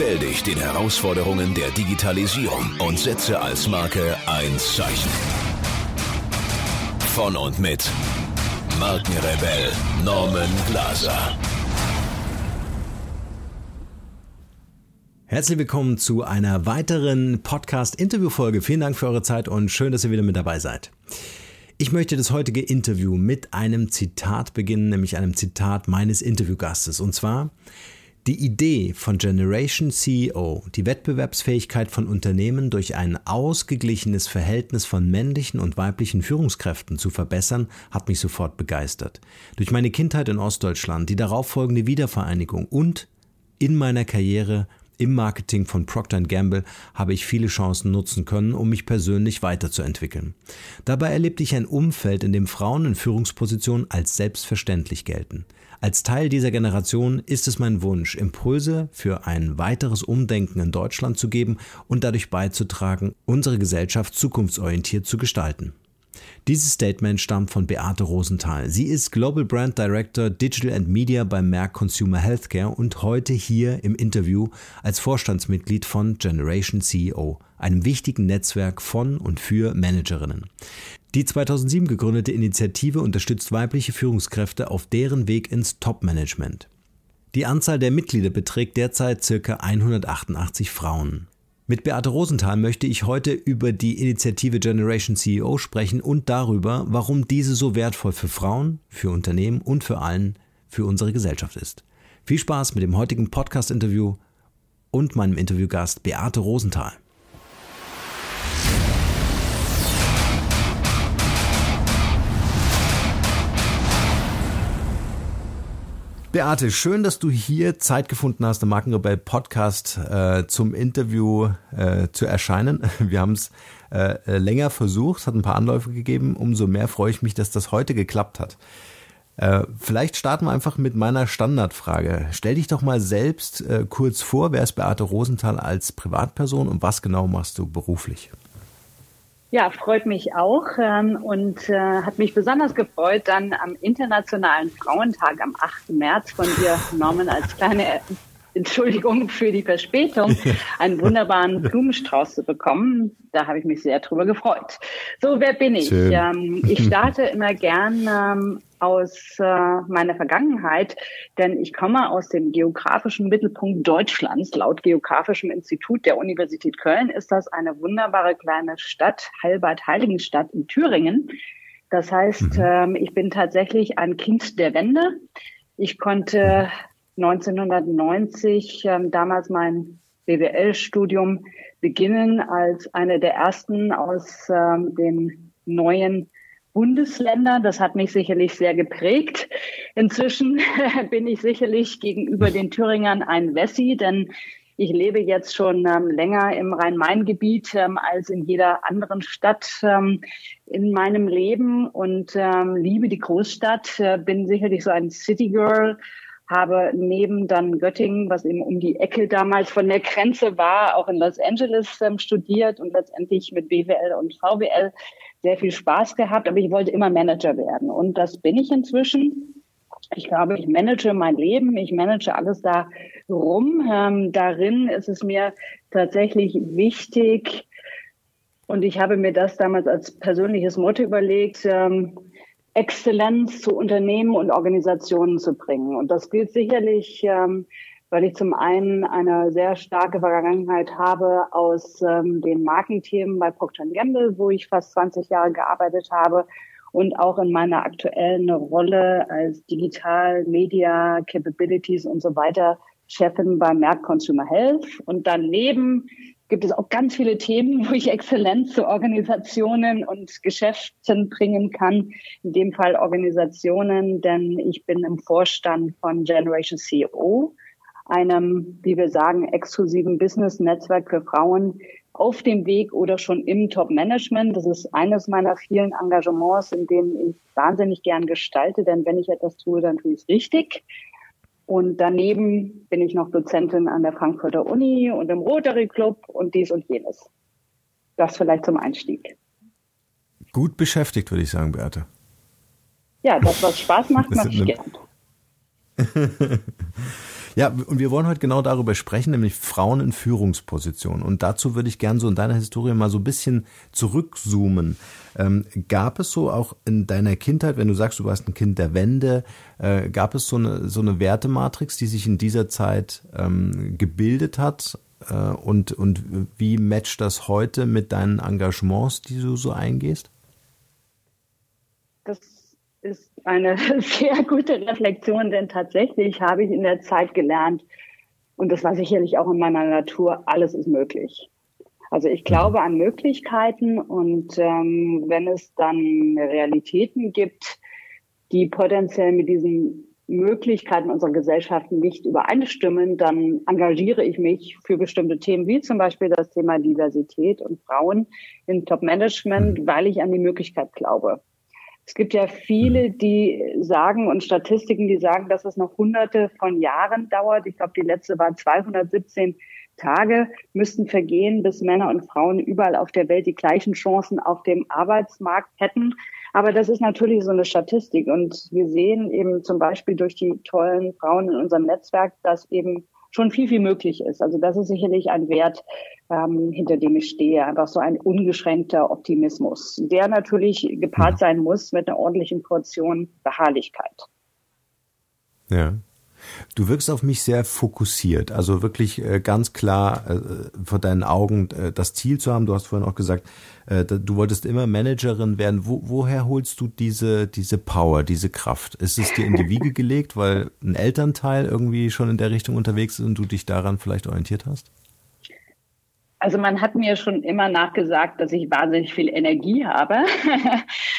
Stell dich den Herausforderungen der Digitalisierung und setze als Marke ein Zeichen. Von und mit Markenrebell Norman Glaser. Herzlich willkommen zu einer weiteren Podcast-Interview-Folge. Vielen Dank für eure Zeit und schön, dass ihr wieder mit dabei seid. Ich möchte das heutige Interview mit einem Zitat beginnen, nämlich einem Zitat meines Interviewgastes. Und zwar, die Idee von Generation CEO, die Wettbewerbsfähigkeit von Unternehmen durch ein ausgeglichenes Verhältnis von männlichen und weiblichen Führungskräften zu verbessern, hat mich sofort begeistert. Durch meine Kindheit in Ostdeutschland, die darauffolgende Wiedervereinigung und in meiner Karriere im Marketing von Procter Gamble habe ich viele Chancen nutzen können, um mich persönlich weiterzuentwickeln. Dabei erlebte ich ein Umfeld, in dem Frauen in Führungspositionen als selbstverständlich gelten. Als Teil dieser Generation ist es mein Wunsch, Impulse für ein weiteres Umdenken in Deutschland zu geben und dadurch beizutragen, unsere Gesellschaft zukunftsorientiert zu gestalten. Dieses Statement stammt von Beate Rosenthal. Sie ist Global Brand Director Digital and Media bei Merck Consumer Healthcare und heute hier im Interview als Vorstandsmitglied von Generation CEO, einem wichtigen Netzwerk von und für Managerinnen. Die 2007 gegründete Initiative unterstützt weibliche Führungskräfte auf deren Weg ins Top-Management. Die Anzahl der Mitglieder beträgt derzeit ca. 188 Frauen. Mit Beate Rosenthal möchte ich heute über die Initiative Generation CEO sprechen und darüber, warum diese so wertvoll für Frauen, für Unternehmen und für allen, für unsere Gesellschaft ist. Viel Spaß mit dem heutigen Podcast-Interview und meinem Interviewgast Beate Rosenthal. Beate, schön, dass du hier Zeit gefunden hast, im Markenrebell Podcast äh, zum Interview äh, zu erscheinen. Wir haben es äh, länger versucht, es hat ein paar Anläufe gegeben. Umso mehr freue ich mich, dass das heute geklappt hat. Äh, vielleicht starten wir einfach mit meiner Standardfrage. Stell dich doch mal selbst äh, kurz vor, wer ist Beate Rosenthal als Privatperson und was genau machst du beruflich? Ja, freut mich auch ähm, und äh, hat mich besonders gefreut, dann am Internationalen Frauentag am 8. März von dir, Norman, als kleine Entschuldigung für die Verspätung, einen wunderbaren Blumenstrauß zu bekommen. Da habe ich mich sehr drüber gefreut. So, wer bin ich? Ähm, ich starte immer gern ähm, aus äh, meiner Vergangenheit, denn ich komme aus dem geografischen Mittelpunkt Deutschlands. Laut Geografischem Institut der Universität Köln ist das eine wunderbare kleine Stadt, Halbert-Heiligenstadt in Thüringen. Das heißt, mhm. ähm, ich bin tatsächlich ein Kind der Wende. Ich konnte 1990 ähm, damals mein BWL-Studium beginnen als eine der ersten aus ähm, den neuen Bundesländern. Das hat mich sicherlich sehr geprägt. Inzwischen bin ich sicherlich gegenüber den Thüringern ein Wessi, denn ich lebe jetzt schon ähm, länger im Rhein-Main-Gebiet ähm, als in jeder anderen Stadt ähm, in meinem Leben und ähm, liebe die Großstadt, äh, bin sicherlich so ein City Girl, habe neben dann Göttingen, was eben um die Ecke damals von der Grenze war, auch in Los Angeles ähm, studiert und letztendlich mit BWL und VWL sehr viel Spaß gehabt, aber ich wollte immer Manager werden und das bin ich inzwischen. Ich glaube, ich manage mein Leben, ich manage alles da rum. Ähm, darin ist es mir tatsächlich wichtig, und ich habe mir das damals als persönliches Motto überlegt, ähm, Exzellenz zu Unternehmen und Organisationen zu bringen. Und das gilt sicherlich, ähm, weil ich zum einen eine sehr starke Vergangenheit habe aus ähm, den Markenthemen bei Procter Gamble, wo ich fast 20 Jahre gearbeitet habe und auch in meiner aktuellen Rolle als Digital Media Capabilities und so weiter Chefin bei Merck Consumer Health. Und daneben gibt es auch ganz viele Themen, wo ich Exzellenz zu Organisationen und Geschäften bringen kann. In dem Fall Organisationen, denn ich bin im Vorstand von Generation CEO, einem, wie wir sagen, exklusiven Business-Netzwerk für Frauen, auf dem Weg oder schon im Top-Management. Das ist eines meiner vielen Engagements, in denen ich wahnsinnig gern gestalte, denn wenn ich etwas tue, dann tue ich es richtig. Und daneben bin ich noch Dozentin an der Frankfurter Uni und im Rotary Club und dies und jenes. Das vielleicht zum Einstieg. Gut beschäftigt, würde ich sagen, Beate. Ja, das, was Spaß macht, mache ich gern. Ja, und wir wollen heute genau darüber sprechen, nämlich Frauen in Führungspositionen. Und dazu würde ich gerne so in deiner Historie mal so ein bisschen zurückzoomen. Ähm, gab es so auch in deiner Kindheit, wenn du sagst, du warst ein Kind der Wende, äh, gab es so eine, so eine Wertematrix, die sich in dieser Zeit ähm, gebildet hat? Äh, und, und wie matcht das heute mit deinen Engagements, die du so eingehst? Das eine sehr gute Reflexion, denn tatsächlich habe ich in der Zeit gelernt, und das war sicherlich auch in meiner Natur, alles ist möglich. Also ich glaube an Möglichkeiten und ähm, wenn es dann Realitäten gibt, die potenziell mit diesen Möglichkeiten unserer Gesellschaften nicht übereinstimmen, dann engagiere ich mich für bestimmte Themen, wie zum Beispiel das Thema Diversität und Frauen im Top-Management, weil ich an die Möglichkeit glaube. Es gibt ja viele, mhm. die sagen und Statistiken, die sagen, dass es noch hunderte von Jahren dauert. Ich glaube, die letzte war 217 Tage müssten vergehen, bis Männer und Frauen überall auf der Welt die gleichen Chancen auf dem Arbeitsmarkt hätten. Aber das ist natürlich so eine Statistik. Und wir sehen eben zum Beispiel durch die tollen Frauen in unserem Netzwerk, dass eben schon viel, viel möglich ist. Also das ist sicherlich ein Wert, ähm, hinter dem ich stehe. Einfach so ein ungeschränkter Optimismus, der natürlich gepaart sein muss mit einer ordentlichen Portion Beharrlichkeit. Ja. Du wirkst auf mich sehr fokussiert, also wirklich äh, ganz klar äh, vor deinen Augen äh, das Ziel zu haben. Du hast vorhin auch gesagt, du wolltest immer Managerin werden. Wo, woher holst du diese, diese Power, diese Kraft? Ist es dir in die Wiege gelegt, weil ein Elternteil irgendwie schon in der Richtung unterwegs ist und du dich daran vielleicht orientiert hast? Also man hat mir schon immer nachgesagt, dass ich wahnsinnig viel Energie habe.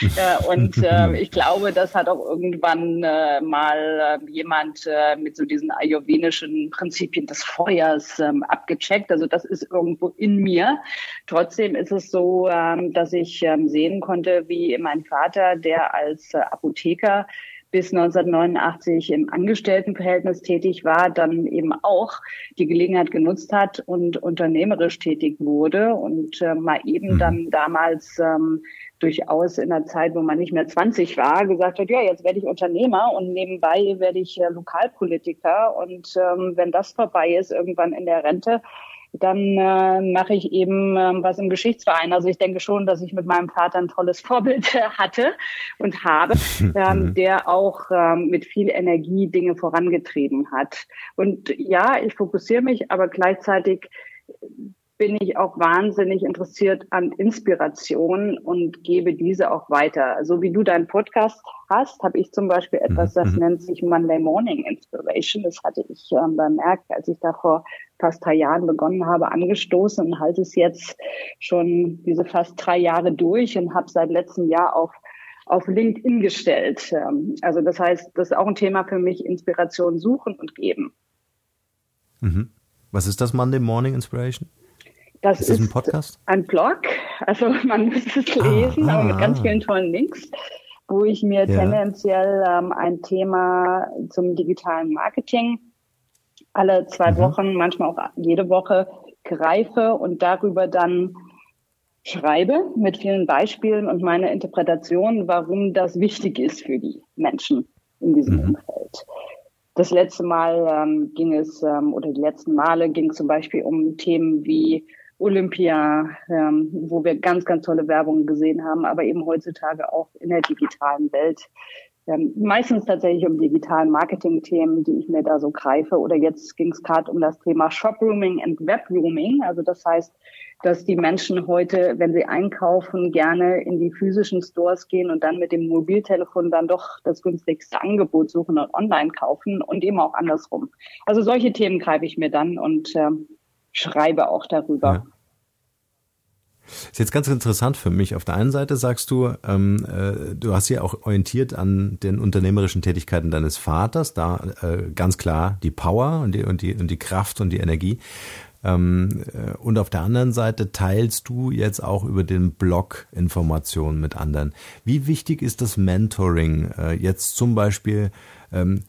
Äh, und äh, ich glaube, das hat auch irgendwann äh, mal äh, jemand mit so diesen ayurvedischen Prinzipien des Feuers ähm, abgecheckt. Also das ist irgendwo in mir. Trotzdem ist es so, ähm, dass ich ähm, sehen konnte, wie mein Vater, der als äh, Apotheker bis 1989 im Angestelltenverhältnis tätig war, dann eben auch die Gelegenheit genutzt hat und unternehmerisch tätig wurde und äh, mal eben mhm. dann damals ähm, durchaus in einer Zeit, wo man nicht mehr 20 war, gesagt hat, ja, jetzt werde ich Unternehmer und nebenbei werde ich äh, Lokalpolitiker und ähm, wenn das vorbei ist, irgendwann in der Rente, dann äh, mache ich eben äh, was im Geschichtsverein. Also ich denke schon, dass ich mit meinem Vater ein tolles Vorbild äh, hatte und habe, ähm, mhm. der auch ähm, mit viel Energie Dinge vorangetrieben hat. Und ja, ich fokussiere mich, aber gleichzeitig bin ich auch wahnsinnig interessiert an Inspiration und gebe diese auch weiter. So wie du deinen Podcast hast, habe ich zum Beispiel etwas, das mhm. nennt sich Monday Morning Inspiration. Das hatte ich ähm, bemerkt, als ich da vor fast drei Jahren begonnen habe, angestoßen und halte es jetzt schon diese fast drei Jahre durch und habe seit letztem Jahr auf auf LinkedIn gestellt. Ähm, also das heißt, das ist auch ein Thema für mich, Inspiration suchen und geben. Mhm. Was ist das Monday Morning Inspiration? Das ist, das ein Podcast? Ein Blog. Also man müsste es lesen, ah, aber mit ganz vielen tollen Links, wo ich mir ja. tendenziell ähm, ein Thema zum digitalen Marketing alle zwei mhm. Wochen, manchmal auch jede Woche greife und darüber dann schreibe mit vielen Beispielen und meiner Interpretation, warum das wichtig ist für die Menschen in diesem mhm. Umfeld. Das letzte Mal ähm, ging es, ähm, oder die letzten Male ging es zum Beispiel um Themen wie Olympia, ähm, wo wir ganz, ganz tolle Werbung gesehen haben, aber eben heutzutage auch in der digitalen Welt. Ähm, meistens tatsächlich um digitalen Marketing-Themen, die ich mir da so greife. Oder jetzt ging es gerade um das Thema Shoprooming und Webrooming. Also das heißt, dass die Menschen heute, wenn sie einkaufen, gerne in die physischen Stores gehen und dann mit dem Mobiltelefon dann doch das günstigste Angebot suchen und online kaufen und eben auch andersrum. Also solche Themen greife ich mir dann und äh, schreibe auch darüber. Ja. Ist jetzt ganz interessant für mich. Auf der einen Seite sagst du, ähm, äh, du hast ja auch orientiert an den unternehmerischen Tätigkeiten deines Vaters, da äh, ganz klar die Power und die, und die, und die Kraft und die Energie. Ähm, äh, und auf der anderen Seite teilst du jetzt auch über den Blog Informationen mit anderen. Wie wichtig ist das Mentoring äh, jetzt zum Beispiel ähm,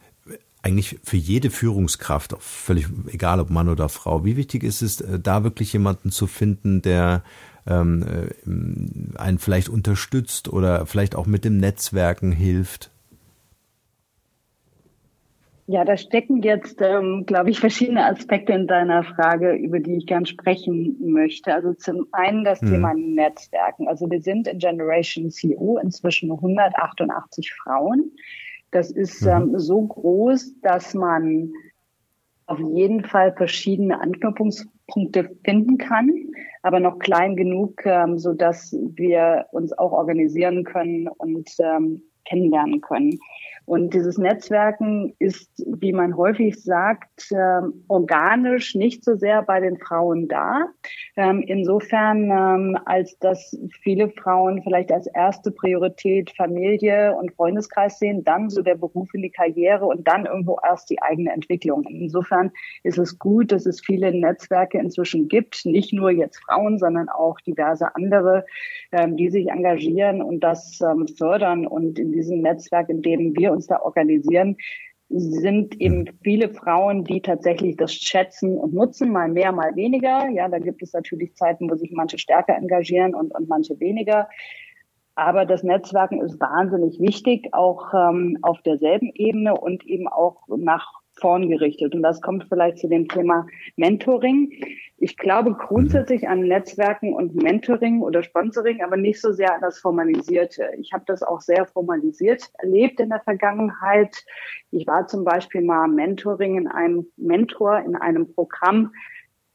eigentlich für jede Führungskraft, völlig egal ob Mann oder Frau, wie wichtig ist es, äh, da wirklich jemanden zu finden, der ähm, einen vielleicht unterstützt oder vielleicht auch mit dem Netzwerken hilft? Ja, da stecken jetzt, ähm, glaube ich, verschiedene Aspekte in deiner Frage, über die ich gern sprechen möchte. Also zum einen das hm. Thema Netzwerken. Also wir sind in Generation CO inzwischen 188 Frauen. Das ist mhm. ähm, so groß, dass man auf jeden Fall verschiedene Anknüpfungspunkte finden kann, aber noch klein genug, ähm, so dass wir uns auch organisieren können und ähm, kennenlernen können. Und dieses Netzwerken ist, wie man häufig sagt, äh, organisch nicht so sehr bei den Frauen da. Ähm, insofern, ähm, als dass viele Frauen vielleicht als erste Priorität Familie und Freundeskreis sehen, dann so der Beruf in die Karriere und dann irgendwo erst die eigene Entwicklung. Insofern ist es gut, dass es viele Netzwerke inzwischen gibt, nicht nur jetzt Frauen, sondern auch diverse andere, ähm, die sich engagieren und das ähm, fördern. Und in diesem Netzwerk, in dem wir uns da organisieren, sind eben viele Frauen, die tatsächlich das schätzen und nutzen, mal mehr, mal weniger. Ja, da gibt es natürlich Zeiten, wo sich manche stärker engagieren und, und manche weniger. Aber das Netzwerken ist wahnsinnig wichtig, auch ähm, auf derselben Ebene und eben auch nach vorn gerichtet. Und das kommt vielleicht zu dem Thema Mentoring. Ich glaube grundsätzlich an Netzwerken und Mentoring oder Sponsoring, aber nicht so sehr an das Formalisierte. Ich habe das auch sehr formalisiert erlebt in der Vergangenheit. Ich war zum Beispiel mal Mentoring in einem Mentor in einem Programm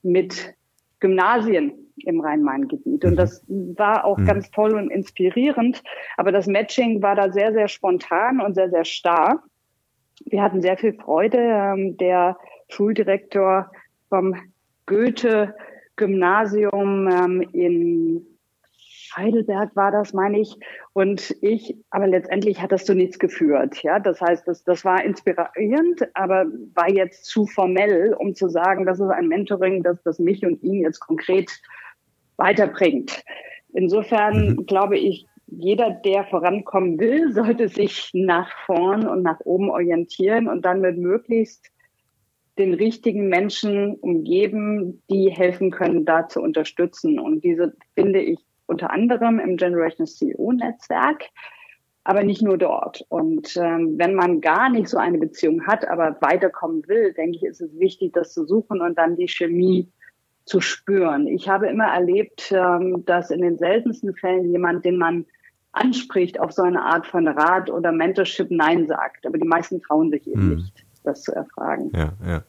mit Gymnasien im Rhein-Main-Gebiet. Und mhm. das war auch mhm. ganz toll und inspirierend. Aber das Matching war da sehr, sehr spontan und sehr, sehr starr. Wir hatten sehr viel Freude. Ähm, der Schuldirektor vom Goethe-Gymnasium ähm, in Heidelberg war das, meine ich. Und ich, aber letztendlich hat das zu nichts geführt. Ja, das heißt, das, das war inspirierend, aber war jetzt zu formell, um zu sagen, das ist ein Mentoring, das, das mich und ihn jetzt konkret weiterbringt. Insofern mhm. glaube ich, jeder, der vorankommen will, sollte sich nach vorn und nach oben orientieren und dann mit möglichst den richtigen Menschen umgeben, die helfen können, da zu unterstützen. Und diese finde ich unter anderem im Generation CEO Netzwerk, aber nicht nur dort. Und ähm, wenn man gar nicht so eine Beziehung hat, aber weiterkommen will, denke ich, ist es wichtig, das zu suchen und dann die Chemie zu spüren. Ich habe immer erlebt, ähm, dass in den seltensten Fällen jemand, den man anspricht, auf so eine Art von Rat oder Mentorship Nein sagt. Aber die meisten trauen sich eben hm. nicht das zu erfragen. Ja, ja.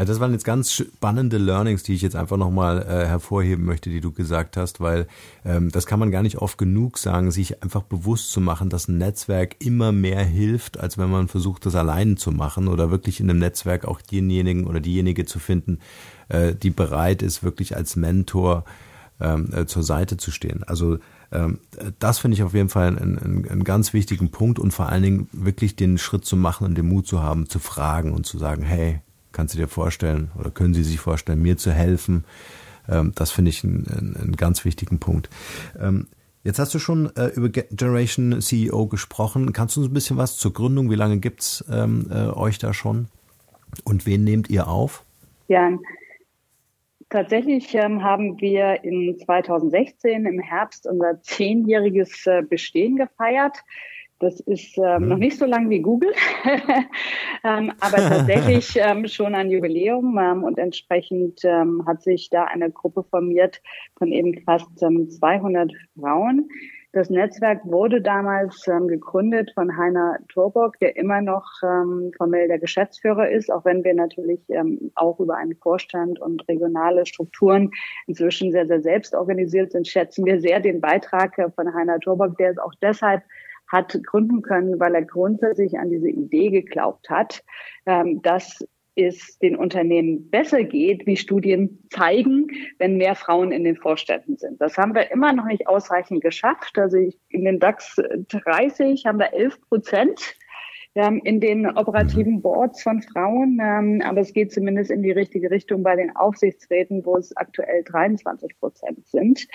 Also das waren jetzt ganz spannende Learnings, die ich jetzt einfach nochmal äh, hervorheben möchte, die du gesagt hast, weil ähm, das kann man gar nicht oft genug sagen, sich einfach bewusst zu machen, dass ein Netzwerk immer mehr hilft, als wenn man versucht, das allein zu machen oder wirklich in einem Netzwerk auch denjenigen oder diejenige zu finden, äh, die bereit ist, wirklich als Mentor ähm, äh, zur Seite zu stehen. Also ähm, das finde ich auf jeden Fall einen, einen, einen, ganz wichtigen Punkt und vor allen Dingen wirklich den Schritt zu machen und den Mut zu haben, zu fragen und zu sagen, hey, kannst du dir vorstellen oder können Sie sich vorstellen, mir zu helfen? Ähm, das finde ich einen, einen, ganz wichtigen Punkt. Ähm, jetzt hast du schon äh, über Generation CEO gesprochen. Kannst du uns ein bisschen was zur Gründung? Wie lange gibt's ähm, äh, euch da schon? Und wen nehmt ihr auf? Ja, tatsächlich ähm, haben wir in 2016 im Herbst unser zehnjähriges äh, Bestehen gefeiert. Das ist ähm, mhm. noch nicht so lang wie Google, ähm, aber tatsächlich ähm, schon ein Jubiläum ähm, und entsprechend ähm, hat sich da eine Gruppe formiert von eben fast ähm, 200 Frauen. Das Netzwerk wurde damals ähm, gegründet von Heiner Torbock, der immer noch ähm, formell der Geschäftsführer ist, auch wenn wir natürlich ähm, auch über einen Vorstand und regionale Strukturen inzwischen sehr, sehr selbst organisiert sind, schätzen wir sehr den Beitrag von Heiner Torbock, der es auch deshalb hat gründen können, weil er grundsätzlich an diese Idee geglaubt hat, ähm, dass es den Unternehmen besser geht, wie Studien zeigen, wenn mehr Frauen in den Vorständen sind. Das haben wir immer noch nicht ausreichend geschafft. Also in den DAX 30 haben wir 11 Prozent ähm, in den operativen Boards von Frauen, ähm, aber es geht zumindest in die richtige Richtung bei den Aufsichtsräten, wo es aktuell 23 Prozent sind.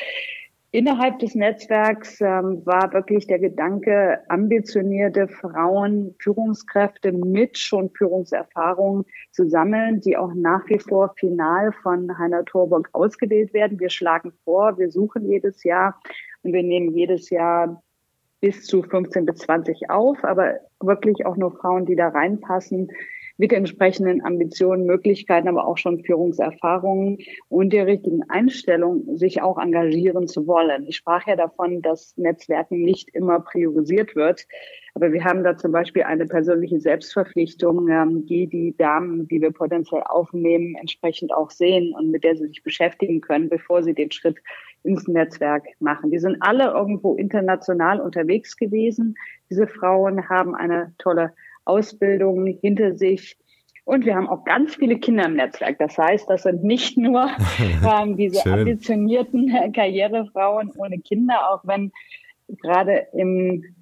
Innerhalb des Netzwerks ähm, war wirklich der Gedanke, ambitionierte Frauen, Führungskräfte mit schon Führungserfahrung zu sammeln, die auch nach wie vor final von Heiner Torburg ausgewählt werden. Wir schlagen vor, wir suchen jedes Jahr und wir nehmen jedes Jahr bis zu 15 bis 20 auf, aber wirklich auch nur Frauen, die da reinpassen, mit entsprechenden Ambitionen, Möglichkeiten, aber auch schon Führungserfahrungen und der richtigen Einstellung, sich auch engagieren zu wollen. Ich sprach ja davon, dass Netzwerken nicht immer priorisiert wird. Aber wir haben da zum Beispiel eine persönliche Selbstverpflichtung, ähm, die die Damen, die wir potenziell aufnehmen, entsprechend auch sehen und mit der sie sich beschäftigen können, bevor sie den Schritt ins Netzwerk machen. Die sind alle irgendwo international unterwegs gewesen. Diese Frauen haben eine tolle Ausbildung hinter sich. Und wir haben auch ganz viele Kinder im Netzwerk. Das heißt, das sind nicht nur ähm, diese ambitionierten Karrierefrauen ohne Kinder, auch wenn gerade im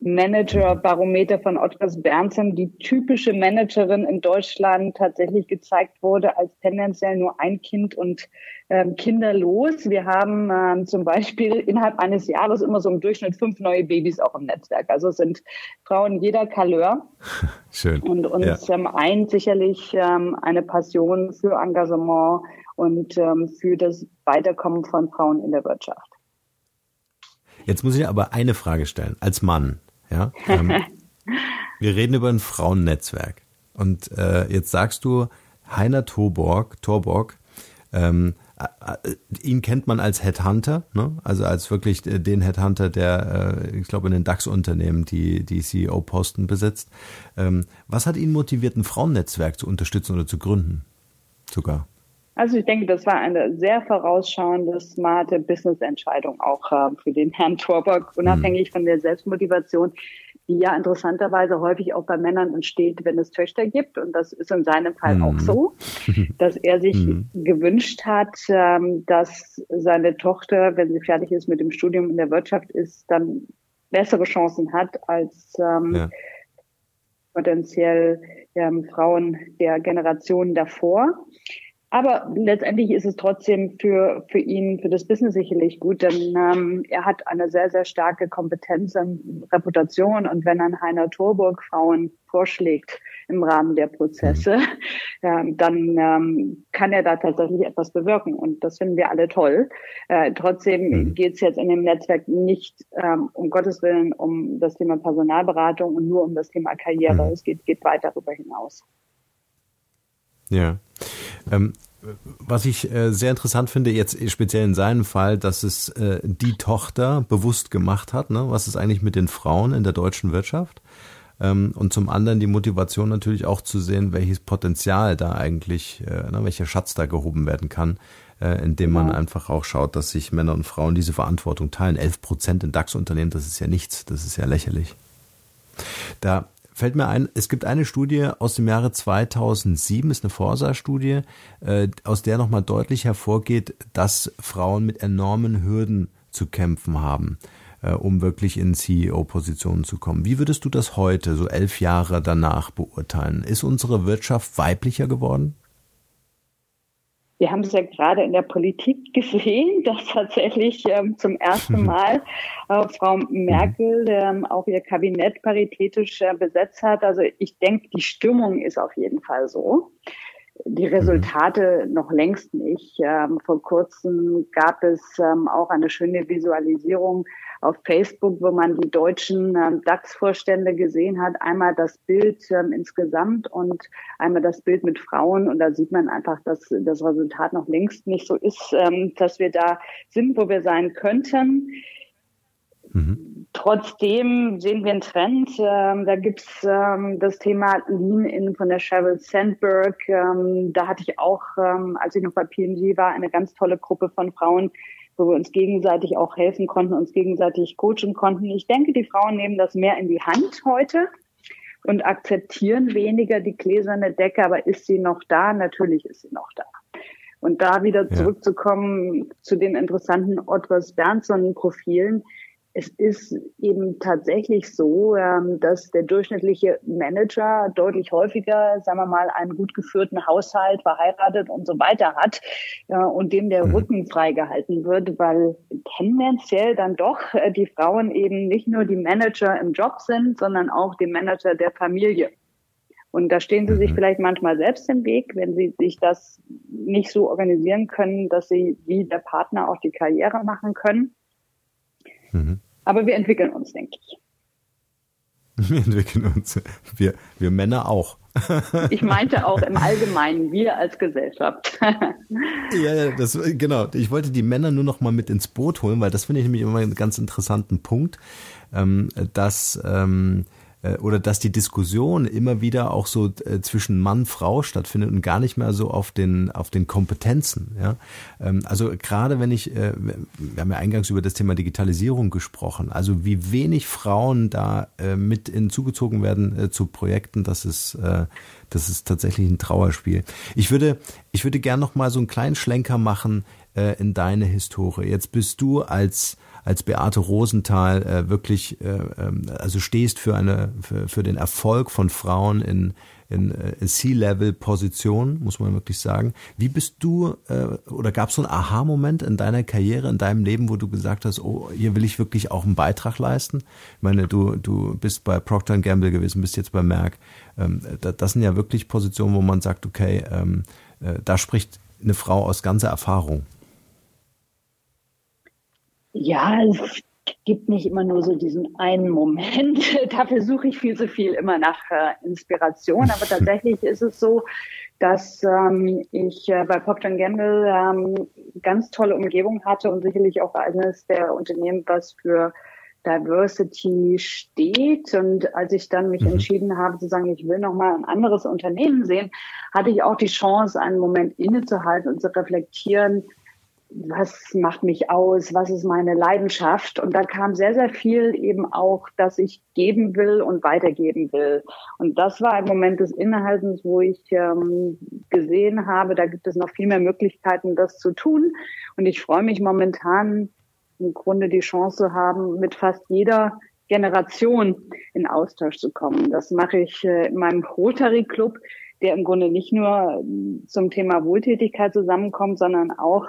Manager-Barometer von Otters Berndsen die typische Managerin in Deutschland tatsächlich gezeigt wurde als tendenziell nur ein Kind und ähm, kinderlos. Wir haben ähm, zum Beispiel innerhalb eines Jahres immer so im Durchschnitt fünf neue Babys auch im Netzwerk. Also es sind Frauen jeder Couleur. Schön. Und uns ja. ähm, eint sicherlich ähm, eine Passion für Engagement und ähm, für das Weiterkommen von Frauen in der Wirtschaft. Jetzt muss ich aber eine Frage stellen, als Mann. Ja, ähm, wir reden über ein Frauennetzwerk. Und äh, jetzt sagst du, Heiner Torborg, Torborg, ähm, äh, ihn kennt man als Headhunter, ne? also als wirklich den Headhunter, der, äh, ich glaube, in den DAX-Unternehmen die, die CEO-Posten besitzt. Ähm, was hat ihn motiviert, ein Frauennetzwerk zu unterstützen oder zu gründen? Sogar. Also ich denke, das war eine sehr vorausschauende, smarte Business-Entscheidung auch äh, für den Herrn Torbock, unabhängig mhm. von der Selbstmotivation, die ja interessanterweise häufig auch bei Männern entsteht, wenn es Töchter gibt. Und das ist in seinem Fall mhm. auch so, dass er sich mhm. gewünscht hat, ähm, dass seine Tochter, wenn sie fertig ist mit dem Studium in der Wirtschaft ist, dann bessere Chancen hat als ähm, ja. potenziell ähm, Frauen der Generation davor. Aber letztendlich ist es trotzdem für, für ihn, für das Business sicherlich gut, denn ähm, er hat eine sehr, sehr starke Kompetenz und Reputation. Und wenn ein Heiner Torburg Frauen vorschlägt im Rahmen der Prozesse, äh, dann ähm, kann er da tatsächlich etwas bewirken. Und das finden wir alle toll. Äh, trotzdem mhm. geht es jetzt in dem Netzwerk nicht ähm, um Gottes Willen um das Thema Personalberatung und nur um das Thema Karriere. Mhm. Es geht, geht weit darüber hinaus. Ja. Ähm, was ich äh, sehr interessant finde, jetzt speziell in seinem Fall, dass es äh, die Tochter bewusst gemacht hat, ne? was ist eigentlich mit den Frauen in der deutschen Wirtschaft? Ähm, und zum anderen die Motivation natürlich auch zu sehen, welches Potenzial da eigentlich, äh, ne, welcher Schatz da gehoben werden kann, äh, indem man ja. einfach auch schaut, dass sich Männer und Frauen diese Verantwortung teilen. 11 Prozent in DAX-Unternehmen, das ist ja nichts, das ist ja lächerlich. Da fällt mir ein, es gibt eine Studie aus dem Jahre 2007, ist eine Forsa-Studie, äh, aus der nochmal deutlich hervorgeht, dass Frauen mit enormen Hürden zu kämpfen haben. äh, um wirklich in CEO-Positionen zu kommen. Wie würdest du das heute, so elf Jahre danach, beurteilen? Ist unsere Wirtschaft weiblicher geworden? Wir haben es ja gerade in der Politik gesehen, dass tatsächlich ähm, zum ersten Mal äh, Frau Merkel ähm, auch ihr Kabinett paritätisch äh, besetzt hat. Also ich denke, die Stimmung ist auf jeden Fall so. Die Resultate mhm. noch längst nicht. Ähm, vor kurzem gab es ähm, auch eine schöne Visualisierung auf Facebook, wo man die deutschen ähm, DAX-Vorstände gesehen hat. Einmal das Bild ähm, insgesamt und einmal das Bild mit Frauen. Und da sieht man einfach, dass das Resultat noch längst nicht so ist, ähm, dass wir da sind, wo wir sein könnten. Mhm. Trotzdem sehen wir einen Trend. Ähm, da gibt's ähm, das Thema Lean-In von der Sheryl Sandberg. Ähm, da hatte ich auch, ähm, als ich noch bei PNG war, eine ganz tolle Gruppe von Frauen, wo wir uns gegenseitig auch helfen konnten, uns gegenseitig coachen konnten. Ich denke, die Frauen nehmen das mehr in die Hand heute und akzeptieren weniger die gläserne Decke, aber ist sie noch da? Natürlich ist sie noch da. Und da wieder zurückzukommen ja. zu den interessanten Ottwas Berndson-Profilen es ist eben tatsächlich so, ähm, dass der durchschnittliche Manager deutlich häufiger, sagen wir mal, einen gut geführten Haushalt, verheiratet und so weiter hat und dem der mhm. Rücken freigehalten wird, weil tendenziell dann doch äh, die Frauen eben nicht nur die Manager im Job sind, sondern auch die Manager der Familie. Und da stehen sie sich mhm. vielleicht manchmal selbst im Weg, wenn sie sich das nicht so organisieren können, dass sie wie der Partner auch die Karriere machen können. Mhm. Aber wir entwickeln uns, denke ich. Wir entwickeln uns. Wir, wir Männer auch. Ich meinte auch im Allgemeinen, wir als Gesellschaft. Ja, ja, das, genau. Ich wollte die Männer nur noch mal mit ins Boot holen, weil das finde ich nämlich immer einen ganz interessanten Punkt, ähm, dass ähm, äh, oder dass die Diskussion immer wieder auch so äh, zwischen Mann Frau stattfindet und gar nicht mehr so auf den auf den Kompetenzen ja. Ähm, also gerade wenn ich äh, wir haben ja eingangs über das Thema Digitalisierung gesprochen. Also wie wenig Frauen da mit hinzugezogen werden zu Projekten das ist das ist tatsächlich ein Trauerspiel. Ich würde ich würde gern noch mal so einen kleinen Schlenker machen in deine Historie. Jetzt bist du als als Beate Rosenthal äh, wirklich, äh, ähm, also stehst für eine, für, für den Erfolg von Frauen in, in, äh, in C-Level-Positionen, muss man wirklich sagen. Wie bist du, äh, oder gab es so einen Aha-Moment in deiner Karriere, in deinem Leben, wo du gesagt hast, oh, hier will ich wirklich auch einen Beitrag leisten? Ich meine, du, du bist bei Procter Gamble gewesen, bist jetzt bei Merck. Ähm, das sind ja wirklich Positionen, wo man sagt, okay, ähm, äh, da spricht eine Frau aus ganzer Erfahrung. Ja, es gibt nicht immer nur so diesen einen Moment. Dafür suche ich viel zu viel immer nach äh, Inspiration. Aber tatsächlich ist es so, dass ähm, ich äh, bei Procter Gamble ähm, ganz tolle Umgebung hatte und sicherlich auch eines der Unternehmen, was für Diversity steht. Und als ich dann mich mhm. entschieden habe zu sagen, ich will noch mal ein anderes Unternehmen sehen, hatte ich auch die Chance, einen Moment innezuhalten und zu reflektieren, was macht mich aus, was ist meine Leidenschaft. Und da kam sehr, sehr viel eben auch, dass ich geben will und weitergeben will. Und das war ein Moment des Innehaltens, wo ich ähm, gesehen habe, da gibt es noch viel mehr Möglichkeiten, das zu tun. Und ich freue mich momentan im Grunde die Chance zu haben, mit fast jeder Generation in Austausch zu kommen. Das mache ich äh, in meinem Rotary Club, der im Grunde nicht nur zum Thema Wohltätigkeit zusammenkommt, sondern auch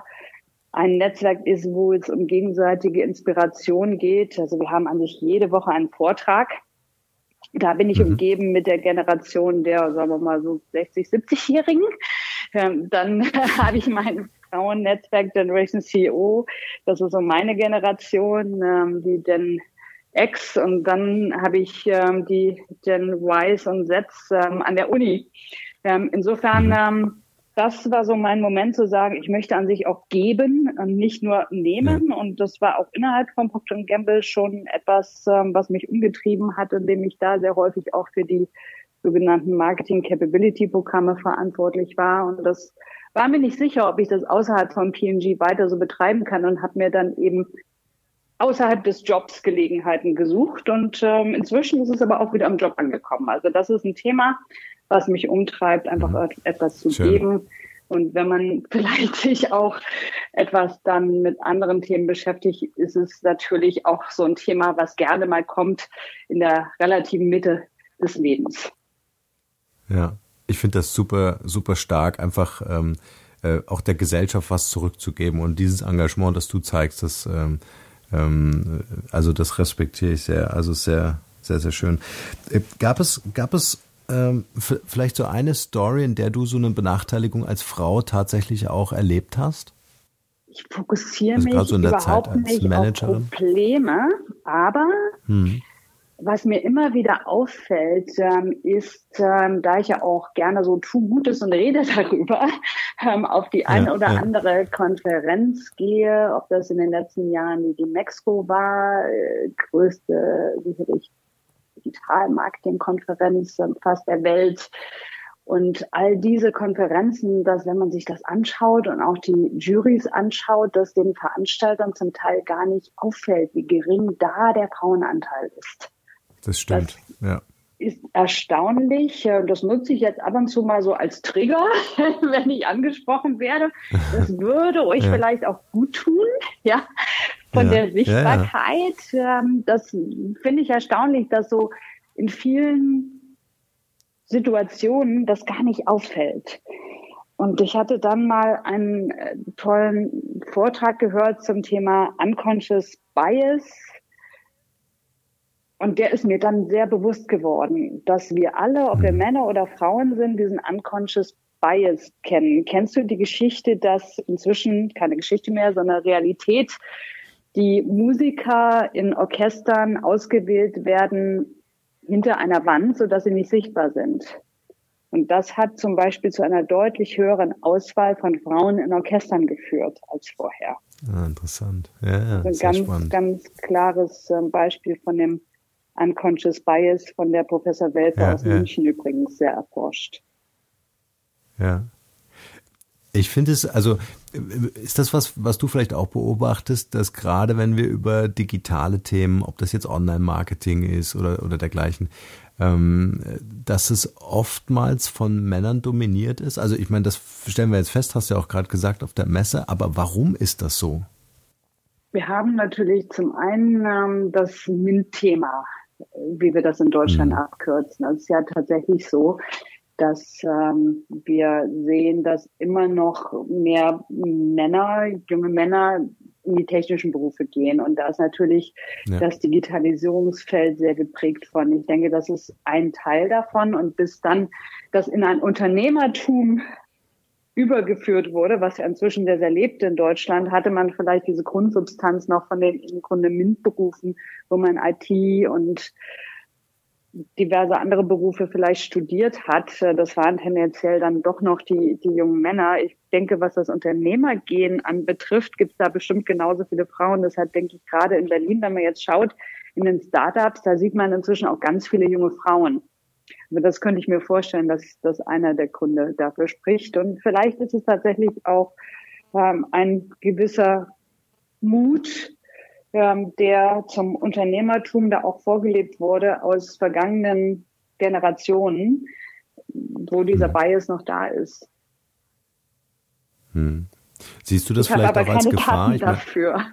ein Netzwerk ist, wo es um gegenseitige Inspiration geht. Also wir haben an sich jede Woche einen Vortrag. Da bin ich mhm. umgeben mit der Generation der, sagen wir mal, so 60, 70-Jährigen. Ähm, dann habe ich mein Frauennetzwerk Generation CEO. Das ist so meine Generation, ähm, die Gen X. Und dann habe ich ähm, die Gen Ys und Zs an der Uni. insofern mhm das war so mein Moment zu sagen, ich möchte an sich auch geben und nicht nur nehmen. Ja. Und das war auch innerhalb von Procter Gamble schon etwas, ähm, was mich umgetrieben hat, indem ich da sehr häufig auch für die sogenannten Marketing Capability Programme verantwortlich war. Und das war mir nicht sicher, ob ich das außerhalb von PNG weiter so betreiben kann und habe mir dann eben außerhalb des Jobs Gelegenheiten gesucht. Und ähm, inzwischen ist es aber auch wieder am Job angekommen. Also das ist ein Thema, was mich umtreibt, einfach mhm. etwas zu Schön. geben, Und wenn man vielleicht sich auch etwas dann mit anderen Themen beschäftigt, ist es natürlich auch so ein Thema, was gerne mal kommt in der relativen Mitte des Lebens. Ja, ich finde das super, super stark, einfach ähm, äh, auch der Gesellschaft was zurückzugeben und dieses Engagement, das du zeigst, das ähm, ähm, also das respektiere ich sehr. Also sehr, sehr, sehr schön. Äh, gab es, gab es ähm, vielleicht so eine Story, in der du so eine Benachteiligung als Frau tatsächlich auch erlebt hast? Ich fokussiere also mich so überhaupt nicht Managerin? auf Probleme, aber hm. Was mir immer wieder auffällt, ähm, ist, ähm, da ich ja auch gerne so tu Gutes und rede darüber, ähm, auf die eine ja, oder ja. andere Konferenz gehe, ob das in den letzten Jahren die Mexiko war, äh, größte sicherlich Digital-Marketing-Konferenz fast der Welt. Und all diese Konferenzen, dass wenn man sich das anschaut und auch die Juries anschaut, dass den Veranstaltern zum Teil gar nicht auffällt, wie gering da der Frauenanteil ist. Das stimmt, das ja. Ist erstaunlich. Das nutze ich jetzt ab und zu mal so als Trigger, wenn ich angesprochen werde. Das würde euch ja. vielleicht auch gut tun, ja, von ja, der Sichtbarkeit. Ja. Ähm, das finde ich erstaunlich, dass so in vielen Situationen das gar nicht auffällt. Und ich hatte dann mal einen äh, tollen Vortrag gehört zum Thema Unconscious Bias. Und der ist mir dann sehr bewusst geworden, dass wir alle, ob wir mhm. Männer oder Frauen sind, diesen Unconscious Bias kennen. Kennst du die Geschichte, dass inzwischen keine Geschichte mehr, sondern Realität die Musiker in Orchestern ausgewählt werden hinter einer Wand, sodass sie nicht sichtbar sind. Und das hat zum Beispiel zu einer deutlich höheren Auswahl von Frauen in Orchestern geführt als vorher. Ah, interessant. Ja, ja, ein ganz, spannend. ganz klares ähm, Beispiel von dem Unconscious Bias von der Professor Welfer ja, aus München übrigens sehr erforscht. Ja. Ich finde es, also ist das was, was du vielleicht auch beobachtest, dass gerade wenn wir über digitale Themen, ob das jetzt Online-Marketing ist oder, oder dergleichen, ähm, dass es oftmals von Männern dominiert ist? Also ich meine, das stellen wir jetzt fest, hast du ja auch gerade gesagt auf der Messe, aber warum ist das so? Wir haben natürlich zum einen ähm, das MINT-Thema, wie wir das in Deutschland hm. abkürzen. Das ist ja tatsächlich so, dass ähm, wir sehen, dass immer noch mehr Männer, junge Männer in die technischen Berufe gehen. Und da ist natürlich ja. das Digitalisierungsfeld sehr geprägt von. Ich denke, das ist ein Teil davon. Und bis dann das in ein Unternehmertum übergeführt wurde, was ja inzwischen sehr, sehr lebt in Deutschland, hatte man vielleicht diese Grundsubstanz noch von den im Grunde MINT-Berufen, wo man IT und diverse andere Berufe vielleicht studiert hat. Das waren tendenziell dann doch noch die, die jungen Männer. Ich denke, was das Unternehmergehen anbetrifft, gibt es da bestimmt genauso viele Frauen. Deshalb denke ich gerade in Berlin, wenn man jetzt schaut, in den Startups, da sieht man inzwischen auch ganz viele junge Frauen. Das könnte ich mir vorstellen, dass das einer der Gründe dafür spricht. Und vielleicht ist es tatsächlich auch ähm, ein gewisser Mut, ähm, der zum Unternehmertum da auch vorgelebt wurde aus vergangenen Generationen, wo dieser hm. Bias noch da ist. Hm. Siehst du das ich vielleicht auch als Gefahr? Ich dafür.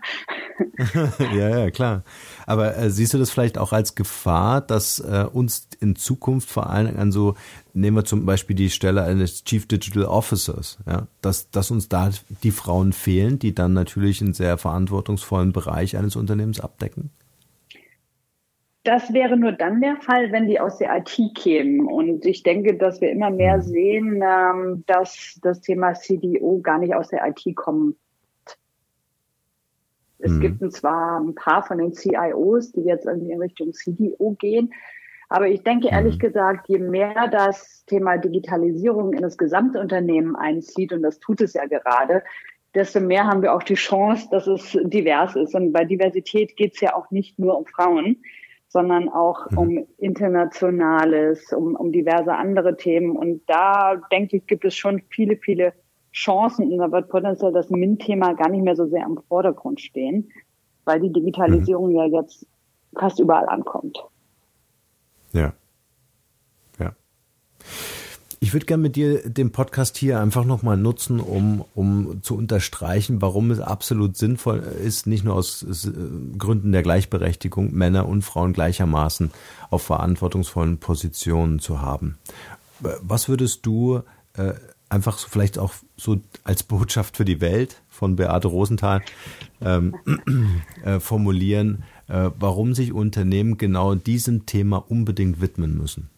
ja, ja, klar. Aber äh, siehst du das vielleicht auch als Gefahr, dass äh, uns in Zukunft vor allem an so, nehmen wir zum Beispiel die Stelle eines Chief Digital Officers, ja, dass, dass uns da die Frauen fehlen, die dann natürlich einen sehr verantwortungsvollen Bereich eines Unternehmens abdecken? Das wäre nur dann der Fall, wenn die aus der IT kämen. Und ich denke, dass wir immer mehr mhm. sehen, ähm, dass das Thema CDO gar nicht aus der IT kommt. Es mhm. gibt zwar ein paar von den CIOs, die jetzt irgendwie in Richtung CDO gehen, aber ich denke ehrlich mhm. gesagt, je mehr das Thema Digitalisierung in das gesamte Unternehmen einzieht, und das tut es ja gerade, desto mehr haben wir auch die Chance, dass es divers ist. Und bei Diversität geht es ja auch nicht nur um Frauen, sondern auch mhm. um Internationales, um, um diverse andere Themen. Und da, denke ich, gibt es schon viele, viele Chancen. Und da wird potenziell das MINT-Thema gar nicht mehr so sehr im Vordergrund stehen, weil die Digitalisierung mhm. ja jetzt fast überall ankommt. Ja. Ja. Ich würde gerne mit dir den Podcast hier einfach nochmal nutzen, um, um zu unterstreichen, warum es absolut sinnvoll ist, nicht nur aus Gründen der Gleichberechtigung Männer und Frauen gleichermaßen auf verantwortungsvollen Positionen zu haben. Was würdest du äh, einfach so vielleicht auch so als Botschaft für die Welt von Beate Rosenthal ähm, äh, formulieren, äh, warum sich Unternehmen genau diesem Thema unbedingt widmen müssen?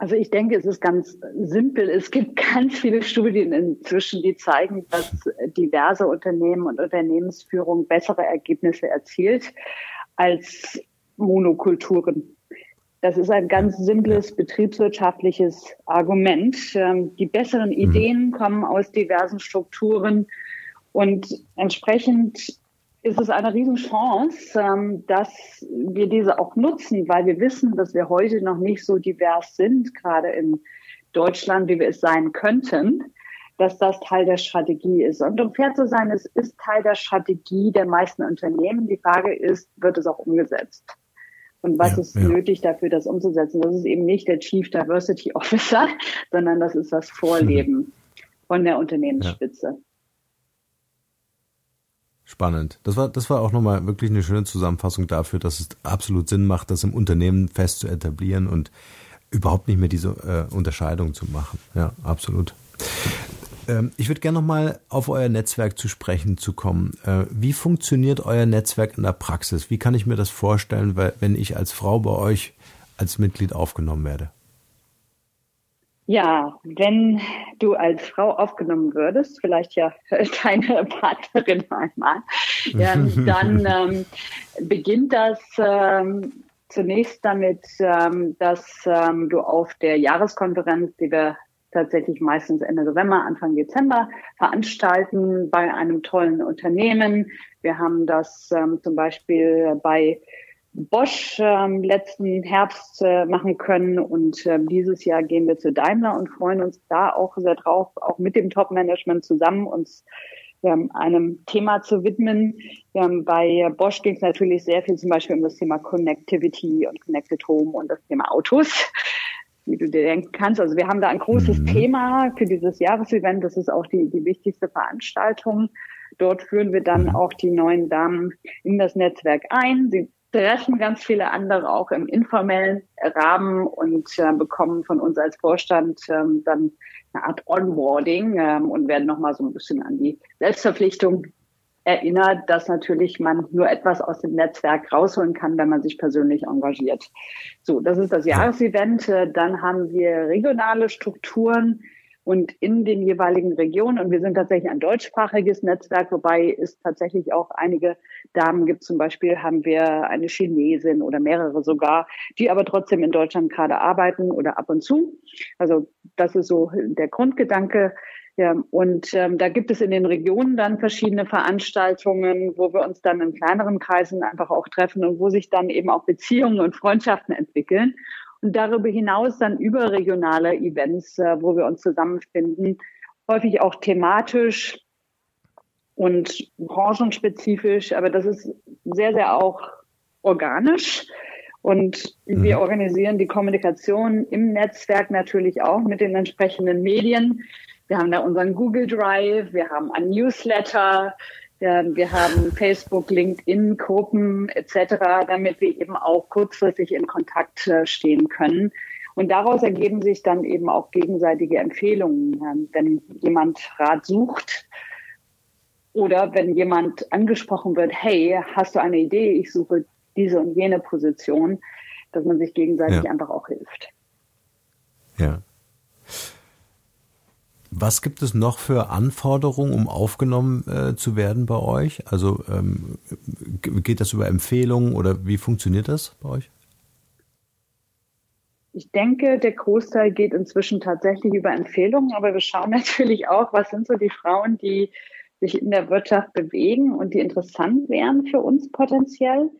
Also ich denke, es ist ganz simpel. Es gibt ganz viele Studien inzwischen, die zeigen, dass diverse Unternehmen und Unternehmensführung bessere Ergebnisse erzielt als Monokulturen. Das ist ein ganz simples betriebswirtschaftliches Argument. Ähm, die besseren mhm. Ideen kommen aus diversen Strukturen und entsprechend ist es eine Riesenchance, ähm, dass wir diese auch nutzen, weil wir wissen, dass wir heute noch nicht so divers sind, gerade in Deutschland, wie wir es sein könnten, dass das Teil der Strategie ist. Und um fair zu sein, es ist Teil der Strategie der meisten Unternehmen. Die Frage ist, wird es auch umgesetzt? Und was ja, ist ja. nötig dafür, das umzusetzen? Das ist eben nicht der Chief Diversity Officer, sondern das ist das Vorleben von der Unternehmensspitze. Ja. Spannend. Das war, das war auch nochmal wirklich eine schöne Zusammenfassung dafür, dass es absolut Sinn macht, das im Unternehmen fest zu etablieren und überhaupt nicht mehr diese äh, Unterscheidung zu machen. Ja, absolut. Ähm, ich würde gerne nochmal auf euer Netzwerk zu sprechen zu kommen. Äh, wie funktioniert euer Netzwerk in der Praxis? Wie kann ich mir das vorstellen, wenn ich als Frau bei euch als Mitglied aufgenommen werde? Ja, wenn du als Frau aufgenommen würdest, vielleicht ja deine Partnerin einmal, dann ähm, beginnt das ähm, zunächst damit, ähm, dass ähm, du auf der Jahreskonferenz, die wir tatsächlich meistens Ende November, Anfang Dezember veranstalten bei einem tollen Unternehmen. Wir haben das ähm, zum Beispiel bei Bosch ähm, letzten Herbst äh, machen können. Und ähm, dieses Jahr gehen wir zu Daimler und freuen uns da auch sehr drauf, auch mit dem Top-Management zusammen uns ähm, einem Thema zu widmen. Ähm, bei Bosch ging es natürlich sehr viel zum Beispiel um das Thema Connectivity und Connected Home und das Thema Autos wie du dir denken kannst. Also wir haben da ein großes mhm. Thema für dieses Jahresevent. Das ist auch die, die wichtigste Veranstaltung. Dort führen wir dann mhm. auch die neuen Damen in das Netzwerk ein. Sie treffen ganz viele andere auch im informellen Rahmen und äh, bekommen von uns als Vorstand ähm, dann eine Art Onboarding ähm, und werden nochmal so ein bisschen an die Selbstverpflichtung erinnert, dass natürlich man nur etwas aus dem Netzwerk rausholen kann, wenn man sich persönlich engagiert. So, das ist das Jahresevent. Dann haben wir regionale Strukturen und in den jeweiligen Regionen. Und wir sind tatsächlich ein deutschsprachiges Netzwerk, wobei es tatsächlich auch einige Damen gibt. Zum Beispiel haben wir eine Chinesin oder mehrere sogar, die aber trotzdem in Deutschland gerade arbeiten oder ab und zu. Also das ist so der Grundgedanke. Ja, und ähm, da gibt es in den Regionen dann verschiedene Veranstaltungen, wo wir uns dann in kleineren Kreisen einfach auch treffen und wo sich dann eben auch Beziehungen und Freundschaften entwickeln. Und darüber hinaus dann überregionale Events, äh, wo wir uns zusammenfinden, häufig auch thematisch und branchenspezifisch, aber das ist sehr, sehr auch organisch. Und mhm. wir organisieren die Kommunikation im Netzwerk natürlich auch mit den entsprechenden Medien. Wir haben da unseren Google Drive, wir haben ein Newsletter, wir haben Facebook, LinkedIn, Gruppen etc., damit wir eben auch kurzfristig in Kontakt äh, stehen können. Und daraus ergeben sich dann eben auch gegenseitige Empfehlungen. Wenn jemand Rat sucht oder wenn jemand angesprochen wird, hey, hast du eine Idee, ich suche diese und jene Position, dass man sich gegenseitig ja. einfach auch hilft. Ja. Was gibt es noch für Anforderungen, um aufgenommen äh, zu werden bei euch? Also ähm, geht das über Empfehlungen oder wie funktioniert das bei euch? Ich denke, der Großteil geht inzwischen tatsächlich über Empfehlungen, aber wir schauen natürlich auch, was sind so die Frauen, die sich in der Wirtschaft bewegen und die interessant wären für uns potenziell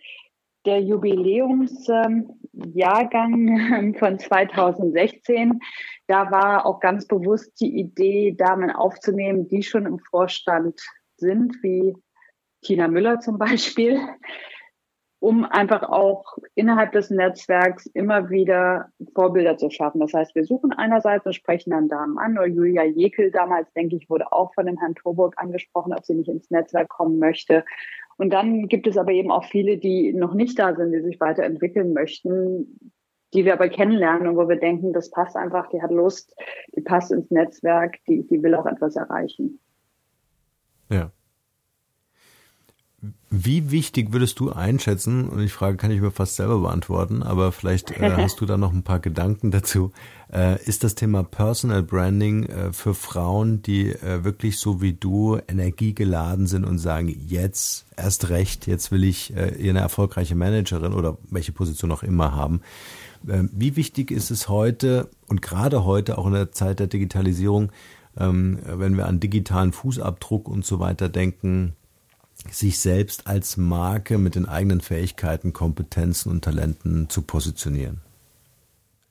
der Jubiläumsjahrgang ähm, von 2016, da war auch ganz bewusst die Idee, Damen aufzunehmen, die schon im Vorstand sind, wie Tina Müller zum Beispiel. um einfach auch innerhalb des Netzwerks immer wieder Vorbilder zu schaffen. Das heißt, wir suchen einerseits und sprechen dann Damen an. Oder Julia Jekel damals, denke ich, wurde auch von dem Herrn Torburg angesprochen, ob sie nicht ins Netzwerk kommen möchte. Und dann gibt es aber eben auch viele, die noch nicht da sind, die sich weiterentwickeln möchten, die wir aber kennenlernen und wo wir denken, das passt einfach, die hat Lust, die passt ins Netzwerk, die, die will auch etwas erreichen. Ja. Wie wichtig würdest du einschätzen, und ich frage, kann ich mir fast selber beantworten, aber vielleicht äh, hast du da noch ein paar Gedanken dazu, äh, ist das Thema Personal Branding äh, für Frauen, die äh, wirklich so wie du energiegeladen sind und sagen, jetzt erst recht, jetzt will ich äh, eine erfolgreiche Managerin oder welche Position auch immer haben. Ähm, wie wichtig ist es heute und gerade heute auch in der Zeit der Digitalisierung, ähm, wenn wir an digitalen Fußabdruck und so weiter denken, sich selbst als Marke mit den eigenen Fähigkeiten, Kompetenzen und Talenten zu positionieren?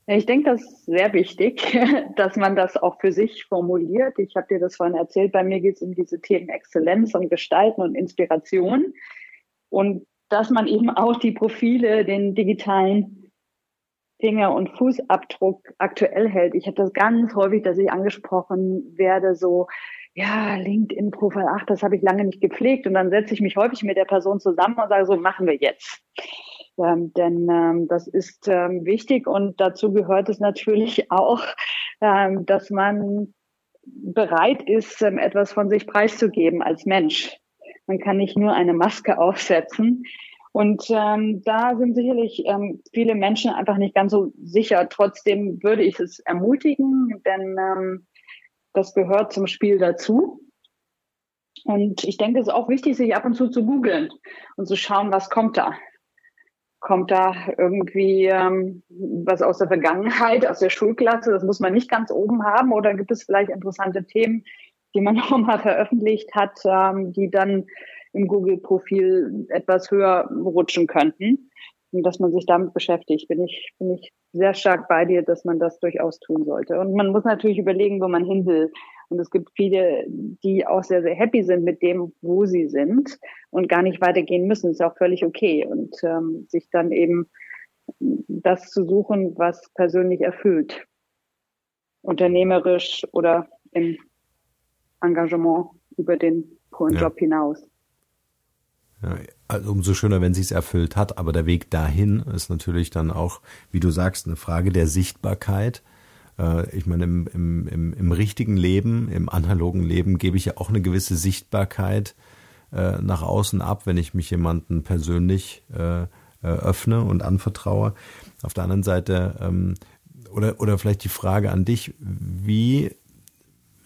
Ich denke, das ist sehr wichtig, dass man das auch für sich formuliert. Ich habe dir das vorhin erzählt, bei mir geht es um diese Themen Exzellenz und Gestalten und Inspiration. Und dass man eben auch die Profile, den digitalen Finger- und Fußabdruck aktuell hält. Ich habe das ganz häufig, dass ich angesprochen werde, so, ja, LinkedIn-Profil, ach, das habe ich lange nicht gepflegt. Und dann setze ich mich häufig mit der Person zusammen und sage, so machen wir jetzt. Ähm, denn ähm, das ist ähm, wichtig und dazu gehört es natürlich auch, ähm, dass man bereit ist, ähm, etwas von sich preiszugeben als Mensch. Man kann nicht nur eine Maske aufsetzen. Und ähm, da sind sicherlich ähm, viele Menschen einfach nicht ganz so sicher. Trotzdem würde ich es ermutigen, denn ähm, das gehört zum Spiel dazu. Und ich denke, es ist auch wichtig, sich ab und zu zu googeln und zu schauen, was kommt da. Kommt da irgendwie ähm, was aus der Vergangenheit, aus der Schulklasse? Das muss man nicht ganz oben haben. Oder gibt es vielleicht interessante Themen, die man noch mal veröffentlicht hat, ähm, die dann im Google-Profil etwas höher rutschen könnten? Und dass man sich damit beschäftigt, bin ich, bin ich sehr stark bei dir, dass man das durchaus tun sollte. Und man muss natürlich überlegen, wo man hin will. Und es gibt viele, die auch sehr, sehr happy sind mit dem, wo sie sind und gar nicht weitergehen müssen. Ist auch völlig okay. Und ähm, sich dann eben das zu suchen, was persönlich erfüllt. Unternehmerisch oder im Engagement über den puren ja. Job hinaus. Ja, also umso schöner, wenn sie es erfüllt hat. Aber der Weg dahin ist natürlich dann auch, wie du sagst, eine Frage der Sichtbarkeit. Äh, ich meine, im, im, im, im richtigen Leben, im analogen Leben gebe ich ja auch eine gewisse Sichtbarkeit äh, nach außen ab, wenn ich mich jemanden persönlich äh, öffne und anvertraue. Auf der anderen Seite, ähm, oder, oder vielleicht die Frage an dich, wie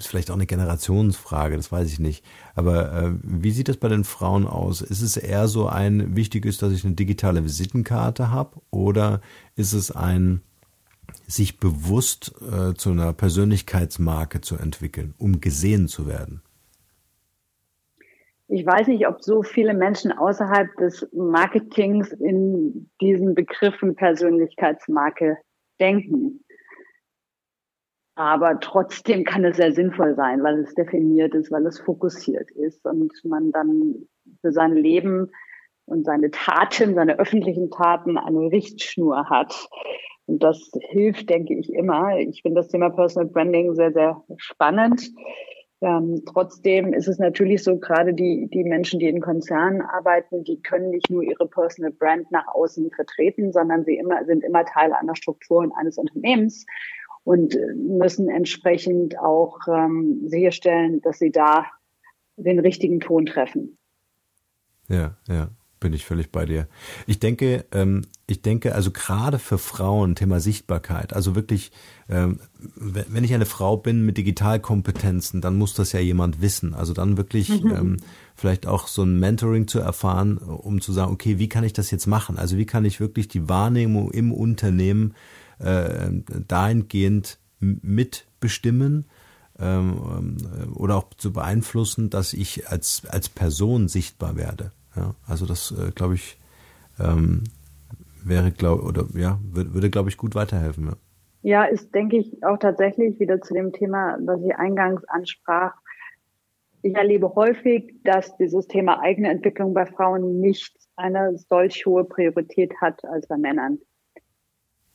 ist vielleicht auch eine Generationsfrage, das weiß ich nicht. Aber äh, wie sieht das bei den Frauen aus? Ist es eher so ein, wichtig ist, dass ich eine digitale Visitenkarte habe? Oder ist es ein, sich bewusst äh, zu einer Persönlichkeitsmarke zu entwickeln, um gesehen zu werden? Ich weiß nicht, ob so viele Menschen außerhalb des Marketings in diesen Begriffen Persönlichkeitsmarke denken. Aber trotzdem kann es sehr sinnvoll sein, weil es definiert ist, weil es fokussiert ist und man dann für sein Leben und seine Taten, seine öffentlichen Taten eine Richtschnur hat. Und das hilft, denke ich, immer. Ich finde das Thema Personal Branding sehr, sehr spannend. Ähm, trotzdem ist es natürlich so, gerade die, die Menschen, die in Konzernen arbeiten, die können nicht nur ihre Personal Brand nach außen vertreten, sondern sie immer, sind immer Teil einer Struktur und eines Unternehmens und äh, müssen entsprechend auch ähm, sicherstellen, dass sie da den richtigen Ton treffen. Ja, ja, bin ich völlig bei dir. Ich denke, ähm, ich denke, also gerade für Frauen, Thema Sichtbarkeit, also wirklich, ähm, wenn ich eine Frau bin mit Digitalkompetenzen, dann muss das ja jemand wissen. Also dann wirklich mhm. ähm, vielleicht auch so ein Mentoring zu erfahren, um zu sagen, okay, wie kann ich das jetzt machen? Also wie kann ich wirklich die Wahrnehmung im Unternehmen äh, dahingehend mitbestimmen ähm, äh, oder auch zu beeinflussen, dass ich als, als Person sichtbar werde. Ja, also das, äh, glaube ich, ähm, wäre, glaube oder ja, würde, würde glaube ich, gut weiterhelfen. Ja. ja, ist, denke ich, auch tatsächlich wieder zu dem Thema, was ich eingangs ansprach. Ich erlebe häufig, dass dieses Thema eigene Entwicklung bei Frauen nicht eine solch hohe Priorität hat als bei Männern.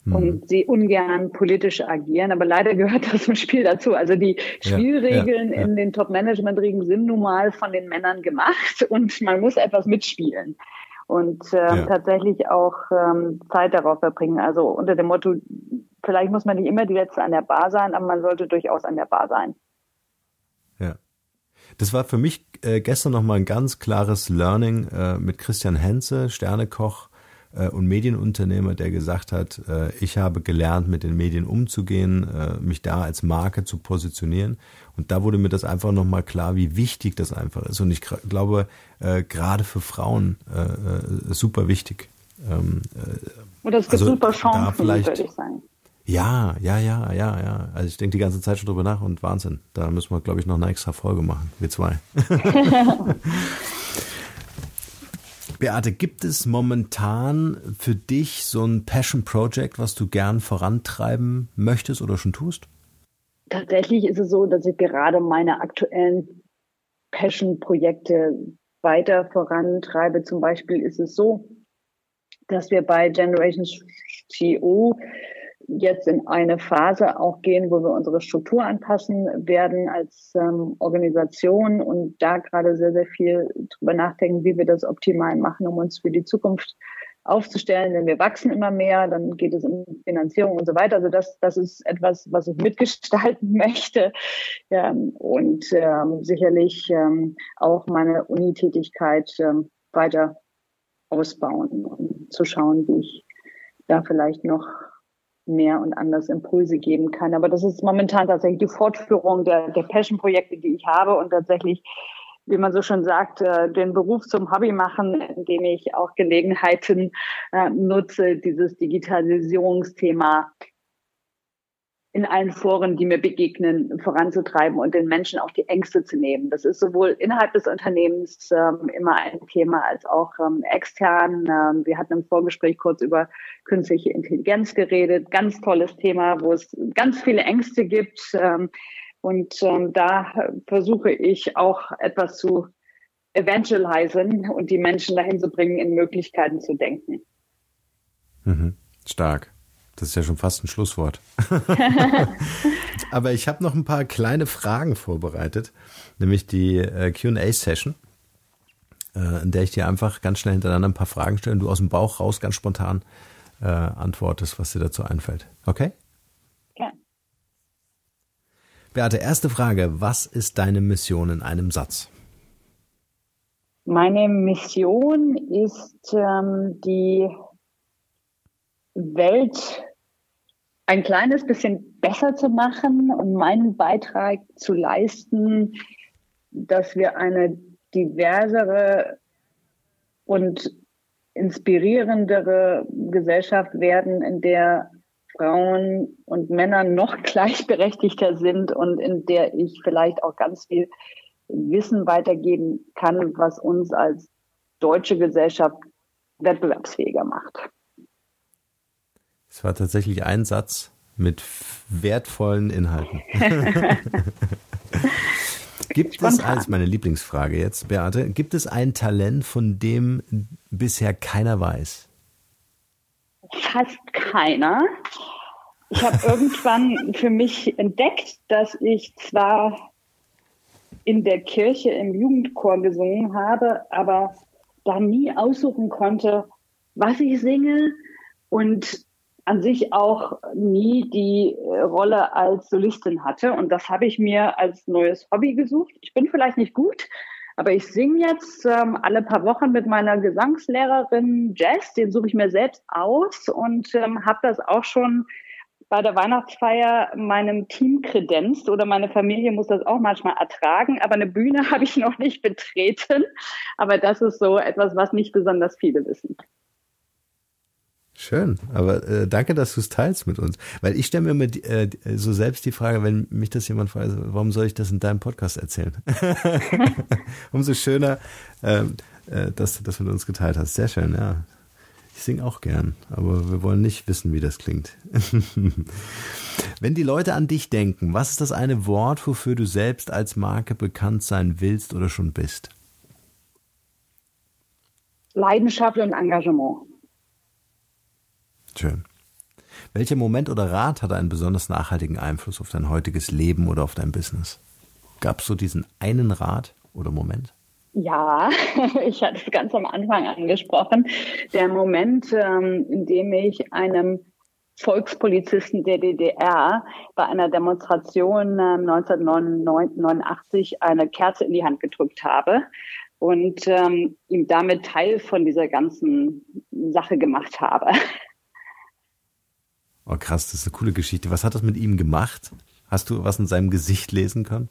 Hm. Und sie ungern politisch agieren, aber leider gehört das zum Spiel dazu. Also die Spielregeln ja, ja. in den Top-Management-Riegen sind nun mal von den Männern gemacht und man muss etwas mitspielen und ähm, Ja. tatsächlich auch ähm, Zeit darauf verbringen. Also unter dem Motto, vielleicht muss man nicht immer die Letzte an der Bar sein, aber man sollte durchaus an der Bar sein. Ja. Das war für mich äh, gestern nochmal ein ganz klares Learning äh, mit Christian Henze, Sternekoch äh, und Medienunternehmer, der gesagt hat, äh, ich habe gelernt, mit den Medien umzugehen, äh, mich da als Marke zu positionieren. Und da wurde mir das einfach nochmal klar, wie wichtig das einfach ist. Und ich glaube, äh, gerade für Frauen äh, äh, super wichtig. Ähm, äh, Und das gibt Also, super Chancen, würde ich sagen. ja, ja, ja, ja, ja. Also ich denke die ganze Zeit schon drüber nach und Wahnsinn. Da müssen wir, glaube ich, noch eine extra Folge machen. Wir zwei. Beate, gibt es momentan für dich so ein Passion Project, was du gern vorantreiben möchtest oder schon tust? Tatsächlich ist es so, dass ich gerade meine aktuellen Passion-Projekte weiter vorantreibe. Zum Beispiel ist es so, dass wir bei Generation GO jetzt in eine Phase auch gehen, wo wir unsere Struktur anpassen werden als ähm, Organisation und da gerade sehr, sehr viel drüber nachdenken, wie wir das optimal machen, um uns für die Zukunft aufzustellen, denn wir wachsen immer mehr, dann geht es um Finanzierung und so weiter. Also das, das ist etwas, was ich mitgestalten möchte ja, und ähm, sicherlich ähm, auch meine Unitätigkeit ähm, weiter ausbauen und zu schauen, wie ich da vielleicht noch mehr und anders Impulse geben kann. Aber das ist momentan tatsächlich die Fortführung der, der Passion-Projekte, die ich habe und tatsächlich, wie man so schon sagt, äh, den Beruf zum Hobby machen, indem ich auch Gelegenheiten äh, nutze, dieses Digitalisierungsthema in allen Foren, die mir begegnen, voranzutreiben und den Menschen auch die Ängste zu nehmen. Das ist sowohl innerhalb des Unternehmens ähm, immer ein Thema als auch ähm, extern. Ähm, wir hatten im Vorgespräch kurz über künstliche Intelligenz geredet. Ganz tolles Thema, wo es ganz viele Ängste gibt. Ähm, und ähm, da versuche ich auch etwas zu evangelisieren und die Menschen dahin zu bringen, in Möglichkeiten zu denken. Mhm. Stark. Das ist ja schon fast ein Schlusswort. Aber ich habe noch ein paar kleine Fragen vorbereitet, nämlich die äh, QA-Session, äh, in der ich dir einfach ganz schnell hintereinander ein paar Fragen stelle und du aus dem Bauch raus ganz spontan äh, antwortest, was dir dazu einfällt. Okay? Ja. Beate, erste Frage. Was ist deine Mission in einem Satz? Meine Mission ist, ähm, die Welt ein kleines bisschen besser zu machen und meinen Beitrag zu leisten, dass wir eine diversere und inspirierendere Gesellschaft werden, in der Frauen und Männer noch gleichberechtigter sind und in der ich vielleicht auch ganz viel Wissen weitergeben kann, was uns als deutsche Gesellschaft wettbewerbsfähiger macht. Es war tatsächlich ein Satz mit wertvollen Inhalten. gibt es, Spontan. als meine Lieblingsfrage jetzt, Beate, gibt es ein Talent, von dem bisher keiner weiß? Fast keiner. Ich habe irgendwann für mich entdeckt, dass ich zwar in der Kirche im Jugendchor gesungen habe, aber da nie aussuchen konnte, was ich singe und an sich auch nie die äh, Rolle als Solistin hatte. Und das habe ich mir als neues Hobby gesucht. Ich bin vielleicht nicht gut, aber ich singe jetzt ähm, alle paar Wochen mit meiner Gesangslehrerin Jazz. Den suche ich mir selbst aus und ähm, habe das auch schon bei der Weihnachtsfeier meinem Team kredenzt oder meine Familie muss das auch manchmal ertragen. Aber eine Bühne habe ich noch nicht betreten. Aber das ist so etwas, was nicht besonders viele wissen. Schön, aber äh, danke, dass du es teilst mit uns. Weil ich stelle mir immer die, äh, so selbst die Frage, wenn mich das jemand fragt, warum soll ich das in deinem Podcast erzählen? Umso schöner, ähm, äh, dass du das mit uns geteilt hast. Sehr schön, ja. Ich singe auch gern, aber wir wollen nicht wissen, wie das klingt. wenn die Leute an dich denken, was ist das eine Wort, wofür du selbst als Marke bekannt sein willst oder schon bist? Leidenschaft und Engagement. Schön. Welcher Moment oder Rat hatte einen besonders nachhaltigen Einfluss auf dein heutiges Leben oder auf dein Business? Gab es so diesen einen Rat oder Moment? Ja, ich hatte es ganz am Anfang angesprochen. Der Moment, ähm, in dem ich einem Volkspolizisten der DDR bei einer Demonstration 1989 ähm, eine Kerze in die Hand gedrückt habe und ähm, ihm damit Teil von dieser ganzen Sache gemacht habe. Oh krass, das ist eine coole Geschichte. Was hat das mit ihm gemacht? Hast du was in seinem Gesicht lesen können?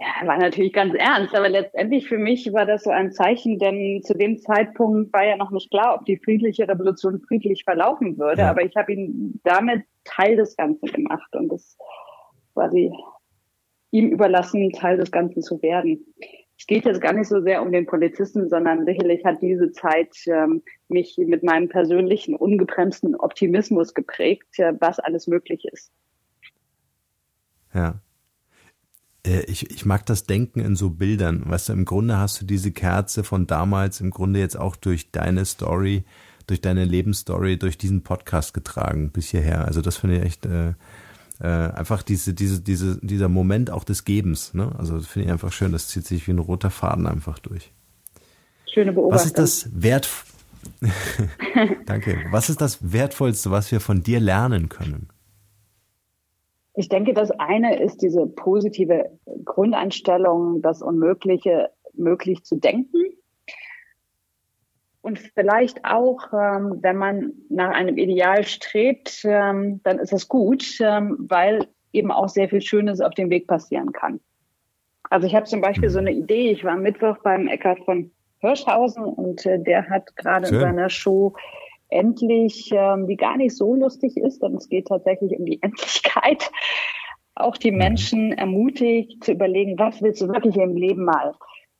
Ja, war natürlich ganz ernst, aber letztendlich für mich war das so ein Zeichen, denn zu dem Zeitpunkt war ja noch nicht klar, ob die friedliche Revolution friedlich verlaufen würde, ja. aber ich habe ihn damit Teil des Ganzen gemacht und das quasi ihm überlassen, Teil des Ganzen zu werden. Es geht jetzt gar nicht so sehr um den Polizisten, sondern sicherlich hat diese Zeit ähm, mich mit meinem persönlichen ungebremsten Optimismus geprägt, äh, was alles möglich ist. Ja. Äh, ich, ich mag das Denken in so Bildern. Weißt du, im Grunde hast du diese Kerze von damals im Grunde jetzt auch durch deine Story, durch deine Lebensstory, durch diesen Podcast getragen bis hierher. Also das finde ich echt äh, äh, einfach diese, diese, diese, dieser Moment auch des Gebens. Ne? Also das finde ich einfach schön. Das zieht sich wie ein roter Faden einfach durch. Schöne Beobachtung. Was ist das Wert? Danke. Was ist das Wertvollste, was wir von dir lernen können? Ich denke, das eine ist diese positive Grundeinstellung, das Unmögliche möglich zu denken. Und vielleicht auch, ähm, wenn man nach einem Ideal strebt, ähm, dann ist es gut, ähm, weil eben auch sehr viel Schönes auf dem Weg passieren kann. Also ich habe zum Beispiel so eine Idee, ich war am Mittwoch beim Eckart von Hirschhausen und äh, der hat gerade in seiner Show endlich, ähm, die gar nicht so lustig ist, denn es geht tatsächlich um die Endlichkeit, auch die mhm. Menschen ermutigt zu überlegen, was willst du wirklich im Leben mal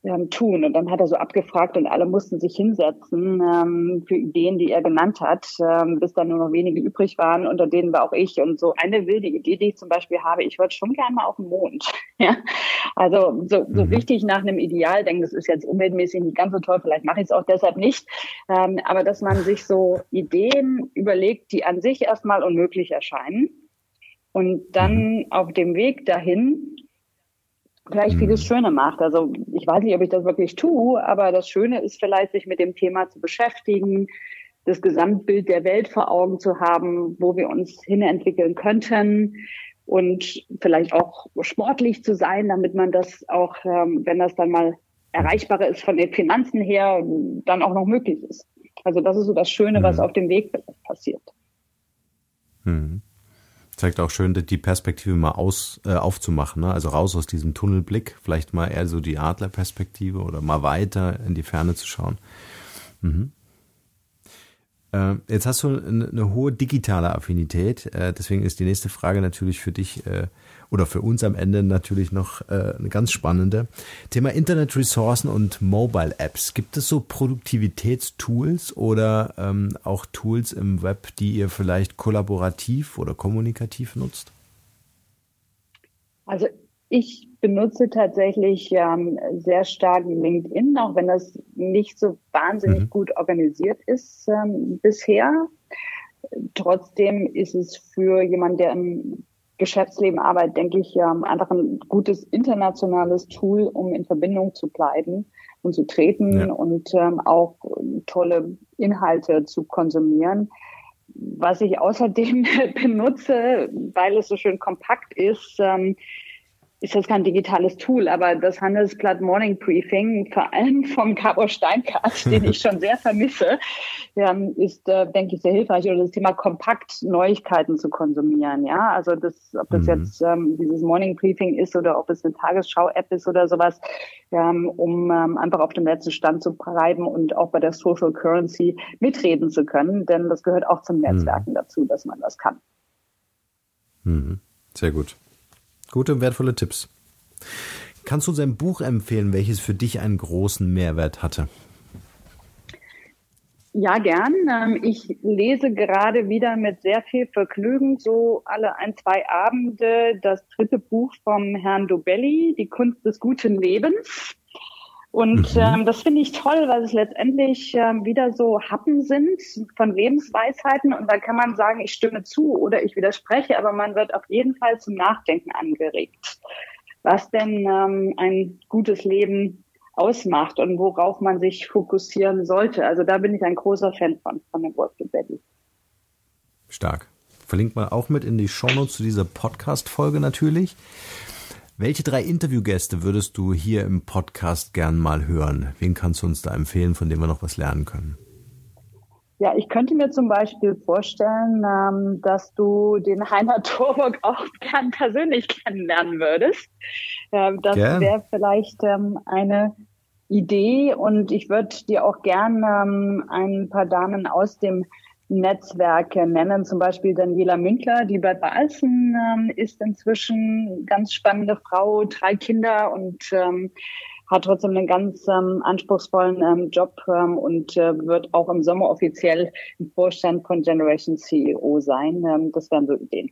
ähm, tun. Und dann hat er so abgefragt und alle mussten sich hinsetzen ähm, für Ideen, die er genannt hat, ähm, bis dann nur noch wenige übrig waren, unter denen war auch ich. Und so eine wilde Idee, die ich zum Beispiel habe, ich wollte schon gerne mal auf den Mond. ja? Also so, so mhm. richtig nach einem Ideal denken, das ist jetzt umweltmäßig nicht ganz so toll, vielleicht mache ich es auch deshalb nicht. Ähm, aber dass man sich so Ideen überlegt, die an sich erstmal unmöglich erscheinen. Und dann mhm. auf dem Weg dahin gleich mhm. vieles Schöne macht. Also ich weiß nicht, ob ich das wirklich tue, aber das Schöne ist vielleicht, sich mit dem Thema zu beschäftigen, das Gesamtbild der Welt vor Augen zu haben, wo wir uns hinentwickeln könnten und vielleicht auch sportlich zu sein, damit man das auch, ähm, wenn das dann mal erreichbarer ist von den Finanzen her, dann auch noch möglich ist. Also das ist so das Schöne, was mhm. auf dem Weg passiert. Mhm zeigt auch schön, die Perspektive mal aus, äh, aufzumachen. Ne? Also raus aus diesem Tunnelblick, vielleicht mal eher so die Adlerperspektive oder mal weiter in die Ferne zu schauen. Mhm. Äh, jetzt hast du eine, eine hohe digitale Affinität, äh, deswegen ist die nächste Frage natürlich für dich äh, oder für uns am Ende natürlich noch äh, eine ganz spannende. Thema Internet Ressourcen und Mobile Apps. Gibt es so Produktivitätstools oder ähm, auch Tools im Web, die ihr vielleicht kollaborativ oder kommunikativ nutzt? Also ich benutze tatsächlich ähm, sehr stark LinkedIn, auch wenn das nicht so wahnsinnig mhm. gut organisiert ist ähm, bisher. Trotzdem ist es für jemanden, der im Geschäftsleben arbeitet, denke ich, ähm, einfach ein gutes internationales Tool, um in Verbindung zu bleiben und zu treten ja. und ähm, auch tolle Inhalte zu konsumieren. Was ich außerdem benutze, weil es so schön kompakt ist, ähm, ist das kein digitales Tool, aber das Handelsblatt Morning Briefing, vor allem vom Cabo Steinkart, den ich schon sehr vermisse, ähm, ist, äh, denke ich, sehr hilfreich, oder das Thema kompakt Neuigkeiten zu konsumieren. Ja, also das, ob das mhm. jetzt ähm, dieses Morning Briefing ist oder ob es eine Tagesschau-App ist oder sowas, ähm, um ähm, einfach auf dem letzten Stand zu bleiben und auch bei der Social Currency mitreden zu können, denn das gehört auch zum mhm. Netzwerken mhm. dazu, dass man das kann. Mhm. Sehr gut. Gute und wertvolle Tipps. Kannst du uns ein Buch empfehlen, welches für dich einen großen Mehrwert hatte? Ja, gern. Ähm, ich lese gerade wieder mit sehr viel Vergnügen, so alle ein, zwei Abende, das dritte Buch vom Herrn Dobelli, Die Kunst des guten Lebens. Und mhm. ähm, das finde ich toll, weil es letztendlich ähm, wieder so Happen sind von Lebensweisheiten. Und da kann man sagen, ich stimme zu oder ich widerspreche, aber man wird auf jeden Fall zum Nachdenken angeregt, was denn ähm, ein gutes Leben ausmacht und worauf man sich fokussieren sollte. Also da bin ich ein großer Fan von, von dem Wort Betty. Stark. Verlinkt man auch mit in die Shownotes zu dieser Podcast-Folge natürlich. Welche drei Interviewgäste würdest du hier im Podcast gern mal hören? Wen kannst du uns da empfehlen, von dem wir noch was lernen können? Ja, ich könnte mir zum Beispiel vorstellen, ähm, dass du den Heiner Torburg auch gern persönlich kennenlernen würdest. Ähm, das wäre vielleicht ähm, eine Idee und ich würde dir auch gern ähm, ein paar Damen aus dem Netzwerke nennen, zum Beispiel Daniela Münkler, die bei Balsen ähm, ist inzwischen ganz spannende Frau, drei Kinder und ähm, hat trotzdem einen ganz ähm, anspruchsvollen ähm, Job ähm, und äh, wird auch im Sommer offiziell im Vorstand von Generation CEO sein. Ähm, das wären so Ideen.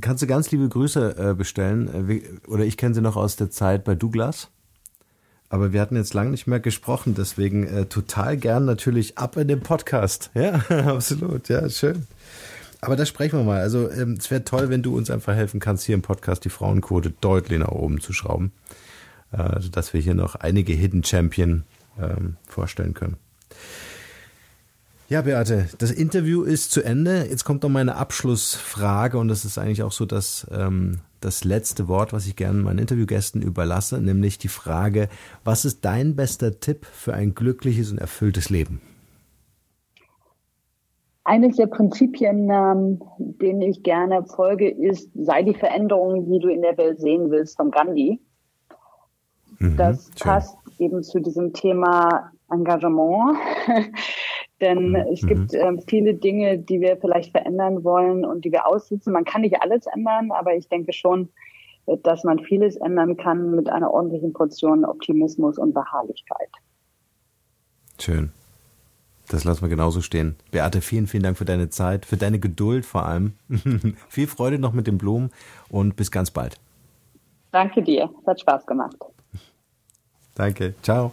Kannst du ganz liebe Grüße äh, bestellen? Äh, oder ich kenne sie noch aus der Zeit bei Douglas. Aber wir hatten jetzt lange nicht mehr gesprochen, deswegen äh, total gern natürlich ab in den Podcast. Ja, absolut. Ja, schön. Aber da sprechen wir mal. Also ähm, es wäre toll, wenn du uns einfach helfen kannst, hier im Podcast die Frauenquote deutlich nach oben zu schrauben. Äh, sodass wir hier noch einige Hidden Champion ähm, vorstellen können. Ja, Beate, das Interview ist zu Ende. Jetzt kommt noch meine Abschlussfrage und das ist eigentlich auch so das, ähm, das letzte Wort, was ich gerne meinen Interviewgästen überlasse, nämlich die Frage, was ist dein bester Tipp für ein glückliches und erfülltes Leben? Eines der Prinzipien, ähm, denen ich gerne folge, ist, sei die Veränderung, die du in der Welt sehen willst, von Gandhi. Mhm, das schön. passt eben zu diesem Thema Engagement. Denn mhm. es gibt äh, viele Dinge, die wir vielleicht verändern wollen und die wir aussitzen. Man kann nicht alles ändern, aber ich denke schon, äh, dass man vieles ändern kann mit einer ordentlichen Portion Optimismus und Beharrlichkeit. Schön. Das lassen wir genauso stehen. Beate, vielen, vielen Dank für deine Zeit, für deine Geduld vor allem. Viel Freude noch mit den Blumen und bis ganz bald. Danke dir. Es hat Spaß gemacht. Danke. Ciao.